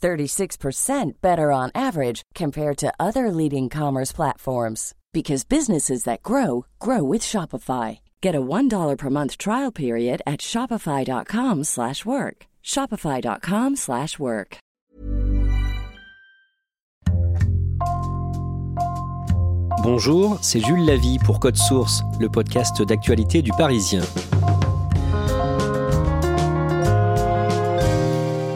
36% better on average compared to other leading commerce platforms because businesses that grow grow with Shopify. Get a $1 per month trial period at shopify.com/work. shopify.com/work. Bonjour, c'est Jules Lavie pour Code Source, le podcast d'actualité du Parisien.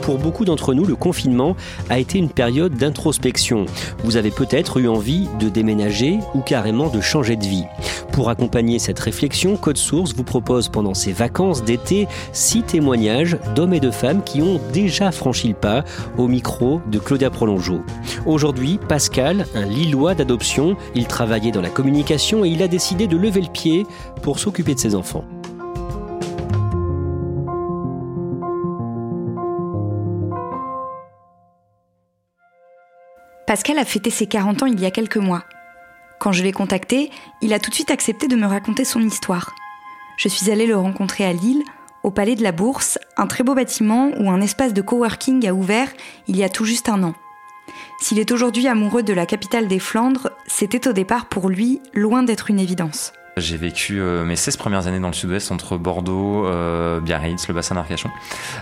Pour beaucoup d'entre nous, le confinement a été une période d'introspection. Vous avez peut-être eu envie de déménager ou carrément de changer de vie. Pour accompagner cette réflexion, Code Source vous propose pendant ces vacances d'été six témoignages d'hommes et de femmes qui ont déjà franchi le pas au micro de Claudia Prolongeau. Aujourd'hui, Pascal, un Lillois d'adoption, il travaillait dans la communication et il a décidé de lever le pied pour s'occuper de ses enfants. Pascal a fêté ses 40 ans il y a quelques mois. Quand je l'ai contacté, il a tout de suite accepté de me raconter son histoire. Je suis allée le rencontrer à Lille, au Palais de la Bourse, un très beau bâtiment où un espace de coworking a ouvert il y a tout juste un an. S'il est aujourd'hui amoureux de la capitale des Flandres, c'était au départ pour lui loin d'être une évidence. J'ai vécu euh, mes 16 premières années dans le sud-ouest entre Bordeaux, euh, Biarritz, le bassin d'Arcachon,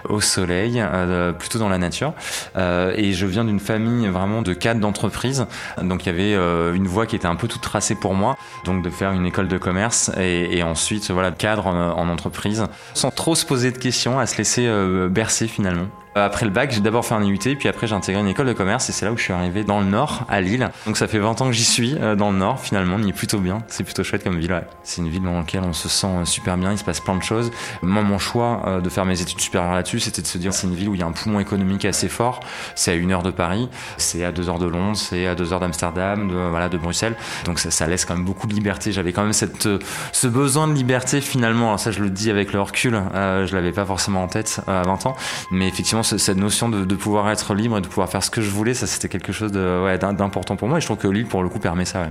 au soleil, euh, plutôt dans la nature. Et je viens d'une famille vraiment de cadres d'entreprise. Donc il y avait une voie qui était un peu toute tracée pour moi, donc de faire une école de commerce et, et ensuite voilà cadre en, en, entreprise, sans trop se poser de questions, à se laisser bercer finalement. Après le bac, j'ai d'abord fait un IUT, puis après j'ai intégré une école de commerce et c'est là où je suis arrivé dans le nord, à Lille. Donc ça fait 20 ans que j'y suis euh, dans le nord, finalement, on y est plutôt bien. C'est plutôt chouette comme ville, ouais. C'est une ville dans laquelle on se sent super bien, il se passe plein de choses. Moi, mon choix euh, de faire mes études supérieures là-dessus, c'était de se dire c'est une ville où il y a un poumon économique assez fort. C'est à une heure de Paris, c'est à deux heures de Londres, c'est à deux heures d'Amsterdam, de, voilà, de Bruxelles. Donc ça, ça, laisse quand même beaucoup de liberté. J'avais quand même cette, euh, ce besoin de liberté finalement. Alors ça, je le dis avec le recul, euh, je l'avais pas forcément en tête à 20 ans, mais effectivement, cette notion de, pouvoir être libre et de pouvoir faire ce que je voulais, ça c'était quelque chose de, ouais, d'important pour moi et je trouve que Lille pour le coup permet ça.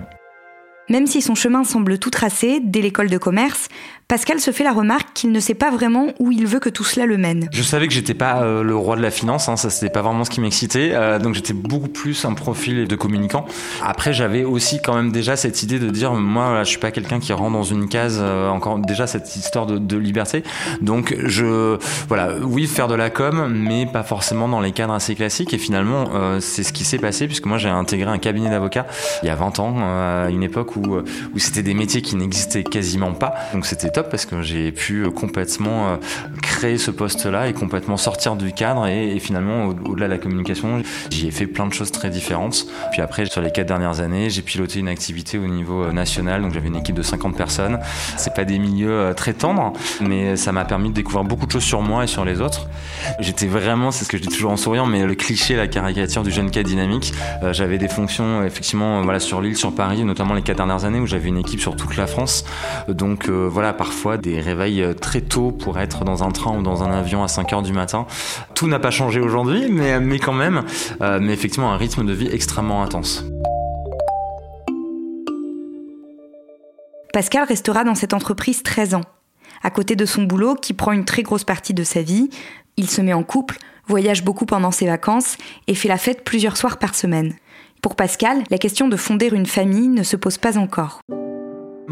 Même si son chemin semble tout tracé dès l'école de commerce, Pascal se fait la remarque qu'il ne sait pas vraiment où il veut que tout cela le mène. Je savais que j'étais pas euh, le roi de la finance, hein, ça c'était pas vraiment ce qui m'excitait, euh, donc j'étais beaucoup plus un profil de communicant. Après j'avais aussi quand même déjà cette idée de dire moi là, je suis pas quelqu'un qui rentre dans une case, euh, encore déjà cette histoire de, de, liberté, donc je voilà oui faire de la com, mais pas forcément dans les cadres assez classiques. Et finalement c'est ce qui s'est passé puisque moi j'ai intégré un cabinet d'avocats il y a 20 ans, à une époque où où c'était des métiers qui n'existaient quasiment pas, donc c'était top parce que j'ai pu complètement créer ce poste-là et complètement sortir du cadre et, finalement au-delà de la communication, j'y ai fait plein de choses très différentes. Puis après, sur les quatre dernières années, j'ai piloté une activité au niveau national, donc j'avais une équipe de 50 personnes. C'est pas des milieux très tendres, mais ça m'a permis de découvrir beaucoup de choses sur moi et sur les autres. J'étais vraiment, c'est ce que je dis toujours en souriant, mais le cliché, la caricature du jeune cas dynamique. Euh, j'avais des fonctions effectivement voilà sur l'île, sur Paris, notamment les quatre dernières années où j'avais une équipe sur toute la France. Donc euh, voilà, parfois des réveils très tôt pour être dans un train ou dans un avion à 5 heures du matin. Tout n'a pas changé aujourd'hui, mais, mais quand même, euh, mais effectivement un rythme de vie extrêmement intense. Pascal restera dans cette entreprise 13 ans. À côté de son boulot, qui prend une très grosse partie de sa vie, il se met en couple, voyage beaucoup pendant ses vacances et fait la fête plusieurs soirs par semaine. Pour Pascal, la question de fonder une famille ne se pose pas encore.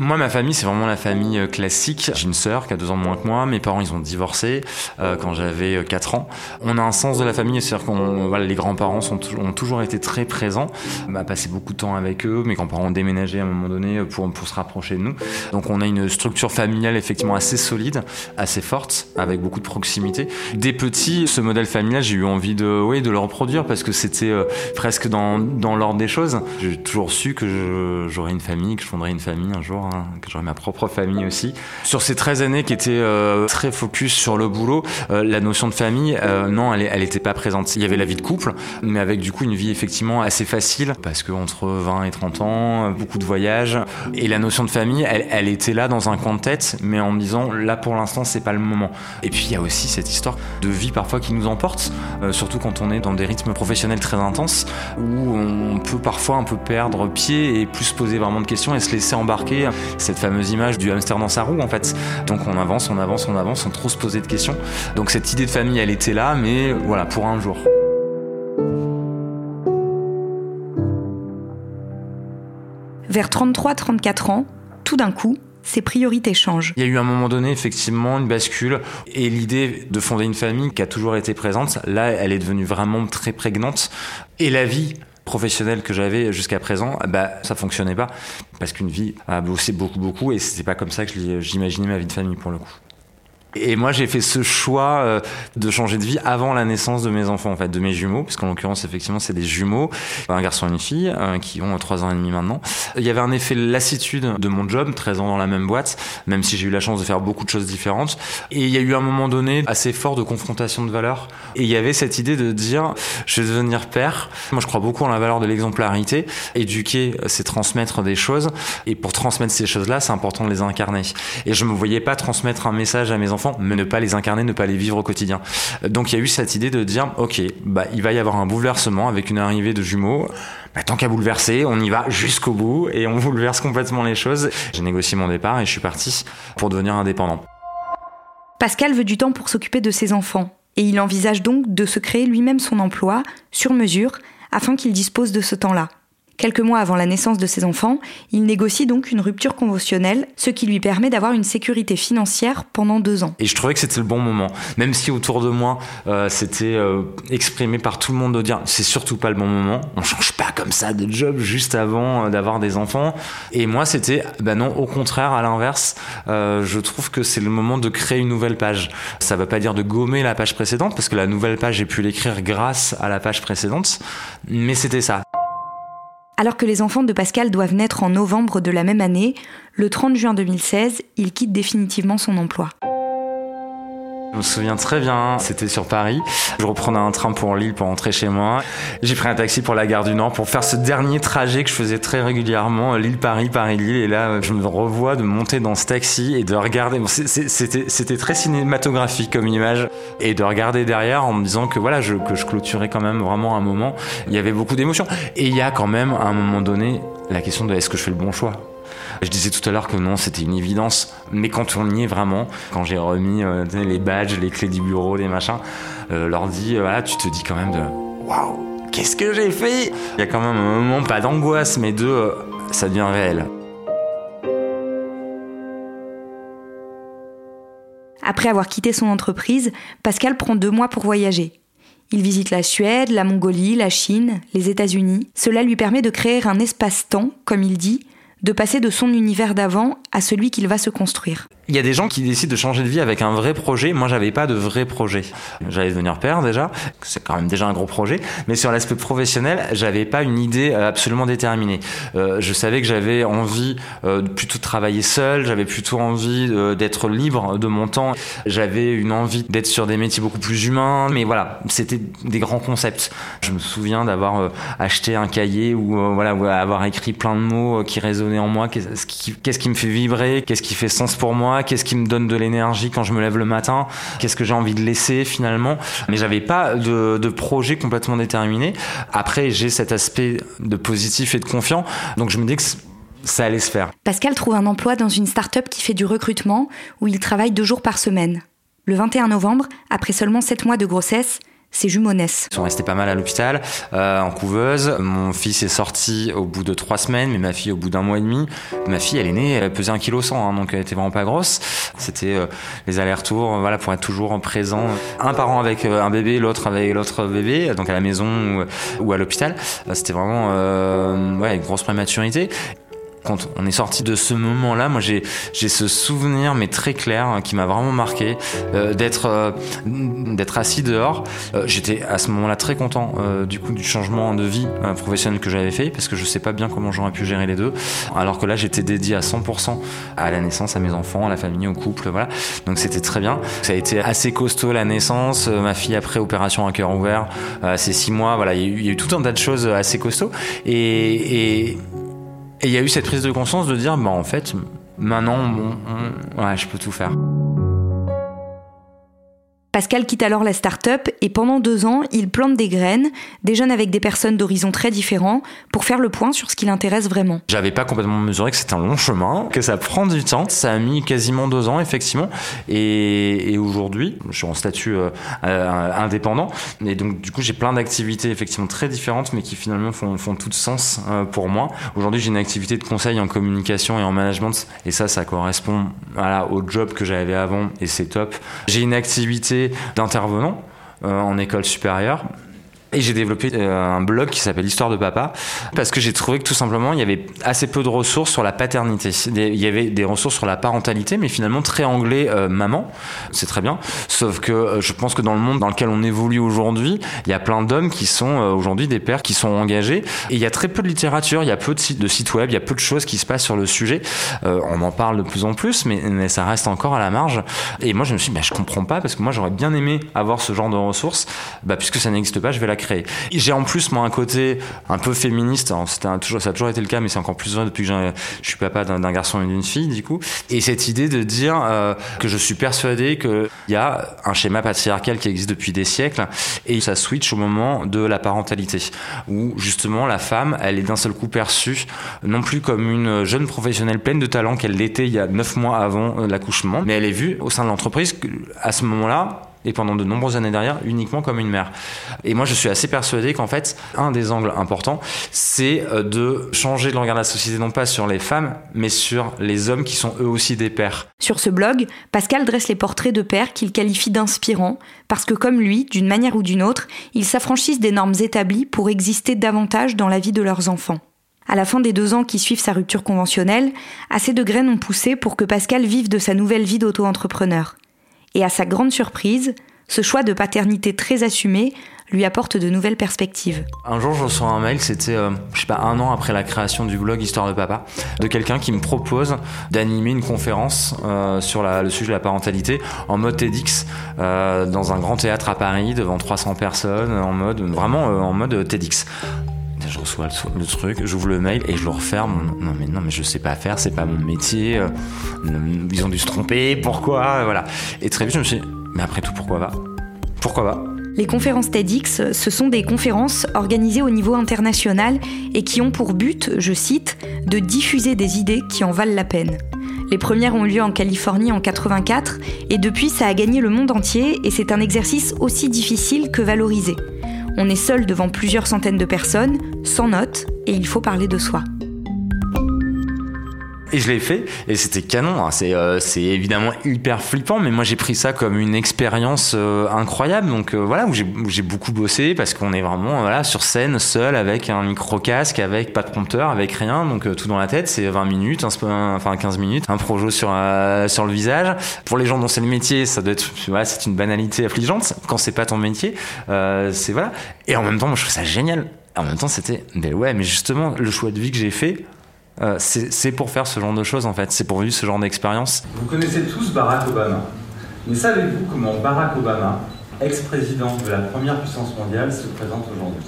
Moi, ma famille, c'est vraiment la famille euh, classique. J'ai une sœur qui a deux ans moins que moi. Mes parents, ils ont divorcé euh, quand j'avais 4 euh, ans. On a un sens de la famille, c'est-à-dire qu'on, voilà, les grands-parents ont toujours été très présents. On a passé beaucoup de temps avec eux. Mes grands-parents ont déménagé à un moment donné pour, pour se rapprocher de nous. Donc, on a une structure familiale effectivement assez solide, assez forte, avec beaucoup de proximité. Dès petit, ce modèle familial, j'ai eu envie de, oui, de le reproduire parce que c'était presque dans, dans l'ordre des choses. J'ai toujours su que j'aurais une famille, que je fonderais une famille un jour. Hein, que j'aurais ma propre famille aussi. Sur ces 13 années qui étaient euh, très focus sur le boulot, euh, la notion de famille, euh, non, elle, elle était pas présente. Il y avait la vie de couple, mais avec du coup une vie effectivement assez facile, parce que entre 20 et 30 ans, beaucoup de voyages, et la notion de famille, elle, elle était là dans un coin de tête, mais en me disant, là pour l'instant, c'est pas le moment. Et puis il y a aussi cette histoire de vie parfois qui nous emporte, surtout quand on est dans des rythmes professionnels très intenses, où on peut parfois un peu perdre pied et plus se poser vraiment de questions et se laisser embarquer cette fameuse image du hamster dans sa roue en fait. Donc on avance, on avance, on avance sans trop se poser de questions. Donc cette idée de famille, elle était là, mais voilà, pour un jour. Vers 33-34 ans, tout d'un coup, ses priorités changent. Il y a eu un moment donné, effectivement, une bascule. Et l'idée de fonder une famille qui a toujours été présente, là, elle est devenue vraiment très prégnante. Et la vie professionnel que j'avais jusqu'à présent, bah ça fonctionnait pas parce qu'une vie a bossé beaucoup beaucoup et c'était pas comme ça que j'imaginais ma vie de famille pour le coup. Et moi, j'ai fait ce choix euh, de changer de vie avant la naissance de mes enfants, en fait, de mes jumeaux, parce qu'en l'occurrence, effectivement, c'est des jumeaux, un garçon et une fille, euh, qui ont 3 ans et demi maintenant. Il y avait un effet lassitude de mon job, 13 ans dans la même boîte, même si j'ai eu la chance de faire beaucoup de choses différentes. Et il y a eu un moment donné assez fort de confrontation de valeurs. Et il y avait cette idée de dire, je vais devenir père. Moi, je crois beaucoup en la valeur de l'exemplarité. Éduquer, c'est transmettre des choses. Et pour transmettre ces choses-là, c'est important de les incarner. Et je me voyais pas transmettre un message à mes enfants mais ne pas les incarner, ne pas les vivre au quotidien. Donc il y a eu cette idée de dire, ok, bah, il va y avoir un bouleversement avec une arrivée de jumeaux. Bah, tant qu'à bouleverser, on y va jusqu'au bout et on bouleverse complètement les choses. J'ai négocié mon départ et je suis parti pour devenir indépendant. Pascal veut du temps pour s'occuper de ses enfants et il envisage donc de se créer lui-même son emploi sur mesure afin qu'il dispose de ce temps-là. Quelques mois avant la naissance de ses enfants, il négocie donc une rupture conventionnelle, ce qui lui permet d'avoir une sécurité financière pendant deux ans. Et je trouvais que c'était le bon moment, même si autour de moi euh, c'était euh, exprimé par tout le monde de dire c'est surtout pas le bon moment, on change pas comme ça de job juste avant euh, d'avoir des enfants. Et moi c'était ben non, au contraire, à l'inverse, je trouve que c'est le moment de créer une nouvelle page. Ça veut pas dire de gommer la page précédente parce que la nouvelle page j'ai pu l'écrire grâce à la page précédente, mais c'était ça. Alors que les enfants de Pascal doivent naître en novembre de la même année, le 30 juin 2016, il quitte définitivement son emploi. Je me souviens très bien, c'était sur Paris. Je reprenais un train pour Lille pour rentrer chez moi. J'ai pris un taxi pour la gare du Nord pour faire ce dernier trajet que je faisais très régulièrement, Lille-Paris, Paris-Lille. Et là, je me revois de monter dans ce taxi et de regarder. C'était très cinématographique comme image. Et de regarder derrière en me disant que voilà, que je clôturais quand même vraiment un moment. Il y avait beaucoup d'émotions. Et il y a quand même, à un moment donné, la question de est-ce que je fais le bon choix? Je disais tout à l'heure que non, c'était une évidence, mais quand on y est vraiment, quand j'ai remis euh, les badges, les clés du bureau, les machins, euh, l'ordi, euh, tu te dis quand même de waouh, qu'est-ce que j'ai fait? Il y a quand même un moment, pas d'angoisse, mais de ça devient réel. Après avoir quitté son entreprise, Pascal prend deux mois pour voyager. Il visite la Suède, la Mongolie, la Chine, les États-Unis. Cela lui permet de créer un espace-temps, comme il dit, de passer de son univers d'avant à celui qu'il va se construire. Il y a des gens qui décident de changer de vie avec un vrai projet. Moi, j'avais pas de vrai projet. J'allais devenir père déjà, c'est quand même déjà un gros projet. Mais sur l'aspect professionnel, j'avais pas une idée euh, absolument déterminée. Euh, je savais que j'avais envie euh, de plutôt travailler seul. J'avais plutôt envie d'être libre de mon temps. J'avais une envie d'être sur des métiers beaucoup plus humains. Mais voilà, c'était des grands concepts. Je me souviens d'avoir acheté un cahier ou voilà, avoir écrit plein de mots qui résonnaient en moi. Qu'est-ce qui me fait vibrer? Qu'est-ce qui fait sens pour moi? Qu'est-ce qui me donne de l'énergie quand je me lève le matin, qu'est-ce que j'ai envie de laisser finalement. Mais j'avais pas de, de, projet complètement déterminé. Après, j'ai cet aspect de positif et de confiant, donc je me dis que ça allait se faire. Pascal trouve un emploi dans une start-up qui fait du recrutement où il travaille deux jours par semaine. Le 21 novembre, après seulement sept mois de grossesse, ses jumeaux naissent. Ils sont restés pas mal à l'hôpital, euh, en couveuse. Mon fils est sorti au bout de trois semaines, mais ma fille au bout d'un mois et demi. Ma fille, elle est née, elle pesait un kilo cent, hein, donc elle était vraiment pas grosse. C'était euh, les allers-retours, voilà, pour être toujours présent. Un parent avec euh, un bébé, l'autre avec l'autre bébé, donc à la maison ou, à l'hôpital. C'était vraiment ouais, une grosse prématurité quand on est sorti de ce moment-là, moi j'ai ce souvenir mais très clair hein, qui m'a vraiment marqué euh, d'être euh, d'être assis dehors. Euh, j'étais à ce moment-là très content du coup du changement de vie professionnelle que j'avais fait parce que je sais pas bien comment j'aurais pu gérer les deux. Alors que là j'étais dédié à 100% à la naissance, à mes enfants, à la famille, au couple, voilà. Donc c'était très bien. Ça a été assez costaud la naissance. ma fille après opération à cœur ouvert, c'est six mois. Voilà, il y, a eu, tout un tas de choses assez costauds et et il y a eu cette prise de conscience de dire, bah en fait, maintenant, ouais, je peux tout faire. Pascal quitte alors la start-up et pendant deux ans, il plante des graines, déjeune avec des personnes d'horizons très différents pour faire le point sur ce qui l'intéresse vraiment. J'avais pas complètement mesuré que c'était un long chemin, que ça prend du temps. Ça a mis quasiment deux ans, effectivement. Et, aujourd'hui, je suis en statut euh, euh, indépendant. Et donc, du coup, j'ai plein d'activités effectivement très différentes, mais qui finalement font, font tout sens euh, pour moi. Aujourd'hui, j'ai une activité de conseil en communication et en management. Et ça, ça correspond au job que j'avais avant. Et c'est top. J'ai une activité d'intervenants euh, en école supérieure et j'ai développé euh, un blog qui s'appelle Histoire de papa parce que j'ai trouvé que tout simplement il y avait assez peu de ressources sur la paternité. Il y avait des ressources sur la parentalité, mais finalement très anglais euh, maman, c'est très bien. Sauf que euh, je pense que dans le monde dans lequel on évolue aujourd'hui, il y a plein d'hommes qui sont aujourd'hui des pères qui sont engagés et il y a très peu de littérature, il y a peu de sites, web, il y a peu de choses qui se passent sur le sujet. on en parle de plus en plus, mais, mais, ça reste encore à la marge. Et moi je me suis dit, bah, je comprends pas parce que moi j'aurais bien aimé avoir ce genre de ressources, bah, puisque ça n'existe pas, je vais la créer. J'ai en plus moi un côté un peu féministe. C'était toujours, ça a toujours été le cas, mais c'est encore plus vrai depuis que je suis papa d'un garçon et d'une fille du coup. Et cette idée de dire euh, que je suis persuadé qu'il y a un schéma patriarcal qui existe depuis des siècles et ça switch au moment de la parentalité où justement la femme, elle est d'un seul coup perçue non plus comme une jeune professionnelle pleine de talent qu'elle l'était il y a neuf mois avant l'accouchement, mais elle est vue au sein de l'entreprise à ce moment-là et pendant de nombreuses années derrière uniquement comme une mère. Et moi je suis assez persuadé qu'en fait un des angles importants c'est euh, de changer le regard de la société non pas sur les femmes mais sur les hommes qui sont eux aussi des pères. Sur ce blog, Pascal dresse les portraits de pères qu'il qualifie d'inspirants parce que comme lui, d'une manière ou d'une autre, ils s'affranchissent des normes établies pour exister davantage dans la vie de leurs enfants. À la fin des deux ans qui suivent sa rupture conventionnelle, assez de graines ont poussé pour que Pascal vive de sa nouvelle vie d'auto-entrepreneur. Et à sa grande surprise, ce choix de paternité très assumé lui apporte de nouvelles perspectives. Un jour, je reçois un mail, c'était, euh, je sais pas, un an après la création du blog Histoire de Papa, de quelqu'un qui me propose d'animer une conférence euh, sur le sujet de la parentalité en mode TEDx, euh, dans un grand théâtre à Paris, devant 300 personnes, en mode, vraiment en mode TEDx je reçois le, truc, j'ouvre le mail et je le referme. Non mais non mais je sais pas faire, c'est pas mon métier. ils ont dû se tromper, pourquoi Voilà. Et très vite je me suis dit, mais après tout pourquoi pas? Pourquoi pas? Les conférences TEDx, ce sont des conférences organisées au niveau international et qui ont pour but, je cite, de diffuser des idées qui en valent la peine. Les premières ont eu lieu en Californie en 84 et depuis ça a gagné le monde entier et c'est un exercice aussi difficile que valorisé. On est seul devant plusieurs centaines de personnes, sans notes, et il faut parler de soi. Et je l'ai fait et c'était canon. Hein. C'est euh, évidemment hyper flippant, mais moi j'ai pris ça comme une expérience euh, incroyable. Donc euh, voilà où j'ai beaucoup bossé parce qu'on est vraiment voilà sur scène seul avec un micro casque, avec pas de prompteur, avec rien, donc tout dans la tête. C'est 20 minutes, un, enfin 15 minutes, un projo sur sur le visage. Pour les gens dont c'est le métier, ça doit être voilà, c'est une banalité affligeante. Quand c'est pas ton métier, c'est voilà. Et en même temps, moi je trouve ça génial. En même temps, c'était mais ouais, mais justement le choix de vie que j'ai fait euh, c'est pour faire ce genre de choses en fait, c'est pour vivre ce genre d'expérience. Vous connaissez tous Barack Obama, mais savez-vous comment Barack Obama, ex-président de la première puissance mondiale, se présente aujourd'hui?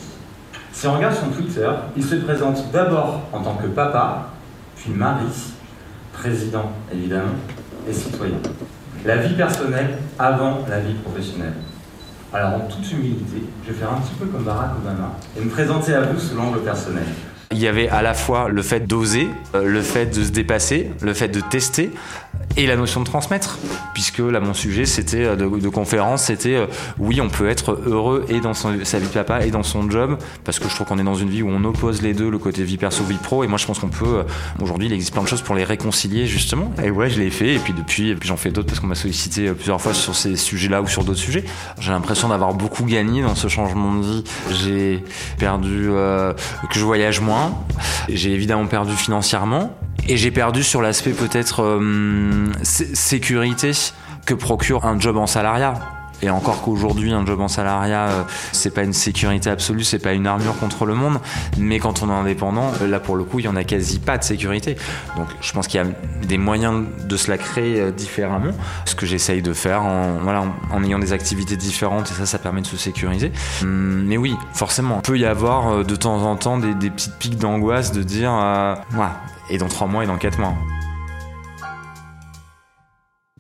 Si on regarde son Twitter, il se présente d'abord en tant que papa, puis mari, président évidemment, et citoyen. La vie personnelle avant la vie professionnelle. Alors en toute humilité, je vais faire un petit peu comme Barack Obama et me présenter à vous sous l'angle personnel. Il y avait à la fois le fait d'oser, euh, le fait de se dépasser, le fait de tester, et la notion de transmettre, puisque là mon sujet c'était euh, de, conférence, c'était euh, oui on peut être heureux et dans sa vie de papa et dans son job, parce que je trouve qu'on est dans une vie où on oppose les deux, le côté vie perso vie pro, et moi je pense qu'on peut aujourd'hui il existe plein de choses pour les réconcilier justement. Et ouais je l'ai fait et puis depuis j'en fais d'autres parce qu'on m'a sollicité plusieurs fois sur ces sujets-là ou sur d'autres sujets. J'ai l'impression d'avoir beaucoup gagné dans ce changement de vie. J'ai perdu que je voyage moins, j'ai évidemment perdu financièrement et j'ai perdu sur l'aspect peut-être euh, sécurité que procure un job en salariat. Et encore qu'aujourd'hui, un job en salariat, euh, c'est pas une sécurité absolue, c'est pas une armure contre le monde. Mais quand on est indépendant, là pour le coup, il y en a quasi pas de sécurité. Donc je pense qu'il y a des moyens de se la créer euh, différemment. Ce que j'essaye de faire en, voilà, en ayant des activités différentes et ça, ça permet de se sécuriser. Hum, mais oui, forcément, il peut y avoir de temps en temps des, petites pics d'angoisse de dire, voilà, et dans trois mois et dans quatre mois.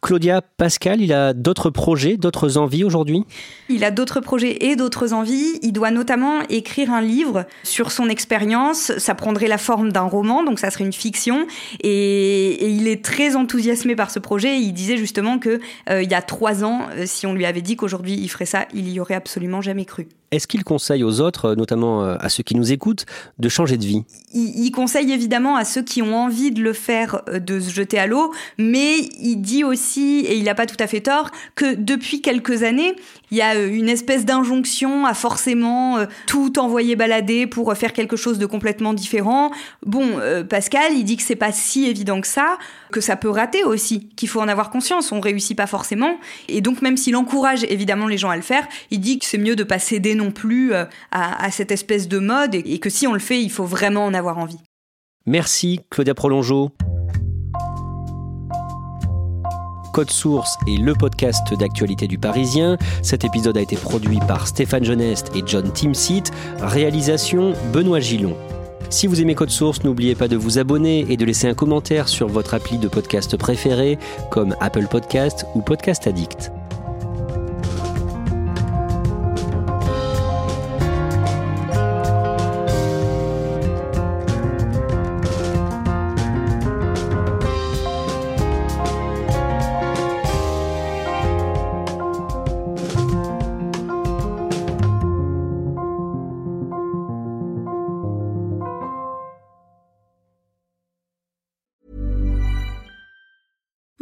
Claudia Pascal, il a d'autres projets, d'autres envies aujourd'hui? Il a d'autres projets et d'autres envies. Il doit notamment écrire un livre sur son expérience. Ça prendrait la forme d'un roman, donc ça serait une fiction. Et, il est très enthousiasmé par ce projet. Il disait justement que euh, il y a trois ans, euh, si on lui avait dit qu'aujourd'hui il ferait ça, il y aurait absolument jamais cru. Est-ce qu'il conseille aux autres, notamment euh, à ceux qui nous écoutent, de changer de vie? Il, conseille évidemment à ceux qui ont envie de le faire euh, de se jeter à l'eau, mais il dit aussi, et il n'a pas tout à fait tort, que depuis quelques années, il y a euh, une espèce d'injonction à forcément tout envoyer balader pour faire quelque chose de complètement différent. Bon, Pascal, il dit que c'est pas si évident que ça, que ça peut rater aussi, qu'il faut en avoir conscience. On réussit pas forcément, et donc même s'il encourage évidemment les gens à le faire, il dit que c'est mieux de passer des non plus euh, à, cette espèce de mode et, que si on le fait, il faut vraiment en avoir envie. Merci Claudia Prolongeau. Code Source est le podcast d'actualité du Parisien. Cet épisode a été produit par Stéphane Genest et John Timsit. Réalisation Benoît Gillon. Si vous aimez Code Source, n'oubliez pas de vous abonner et de laisser un commentaire sur votre appli de podcast préféré comme Apple Podcast ou Podcast Addict.